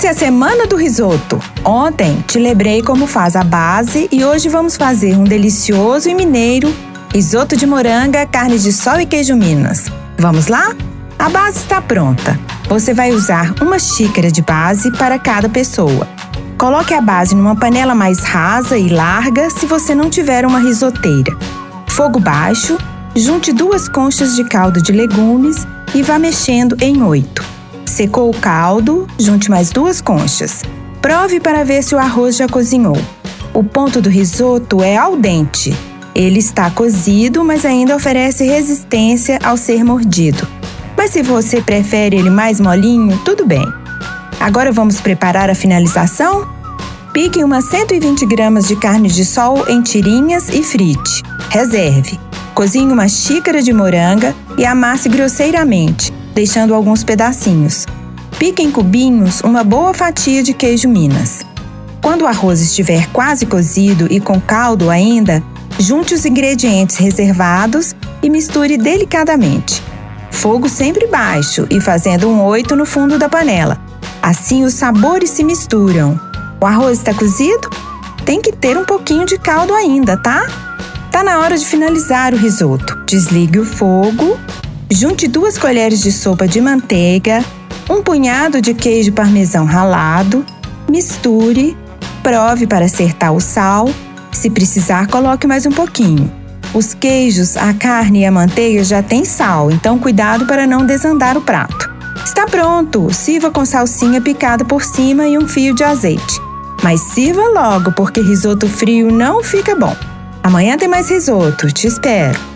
Essa é a semana do risoto. Ontem te lembrei como faz a base e hoje vamos fazer um delicioso e mineiro risoto de moranga, carne de sol e queijo Minas. Vamos lá? A base está pronta. Você vai usar uma xícara de base para cada pessoa. Coloque a base numa panela mais rasa e larga se você não tiver uma risoteira. Fogo baixo, junte duas conchas de caldo de legumes e vá mexendo em oito. Secou o caldo, junte mais duas conchas. Prove para ver se o arroz já cozinhou. O ponto do risoto é al dente. Ele está cozido, mas ainda oferece resistência ao ser mordido. Mas se você prefere ele mais molinho, tudo bem. Agora vamos preparar a finalização? Pique umas 120 gramas de carne de sol em tirinhas e frite. Reserve. Cozinhe uma xícara de moranga e amasse grosseiramente, deixando alguns pedacinhos. Pique em cubinhos uma boa fatia de queijo Minas. Quando o arroz estiver quase cozido e com caldo ainda, junte os ingredientes reservados e misture delicadamente. Fogo sempre baixo e fazendo um oito no fundo da panela. Assim os sabores se misturam. O arroz está cozido? Tem que ter um pouquinho de caldo ainda, tá? Tá na hora de finalizar o risoto. Desligue o fogo, junte duas colheres de sopa de manteiga, um punhado de queijo parmesão ralado, misture, prove para acertar o sal. Se precisar, coloque mais um pouquinho. Os queijos, a carne e a manteiga já têm sal, então cuidado para não desandar o prato. Está pronto! Sirva com salsinha picada por cima e um fio de azeite. Mas sirva logo, porque risoto frio não fica bom. Amanhã tem mais risoto. Te espero.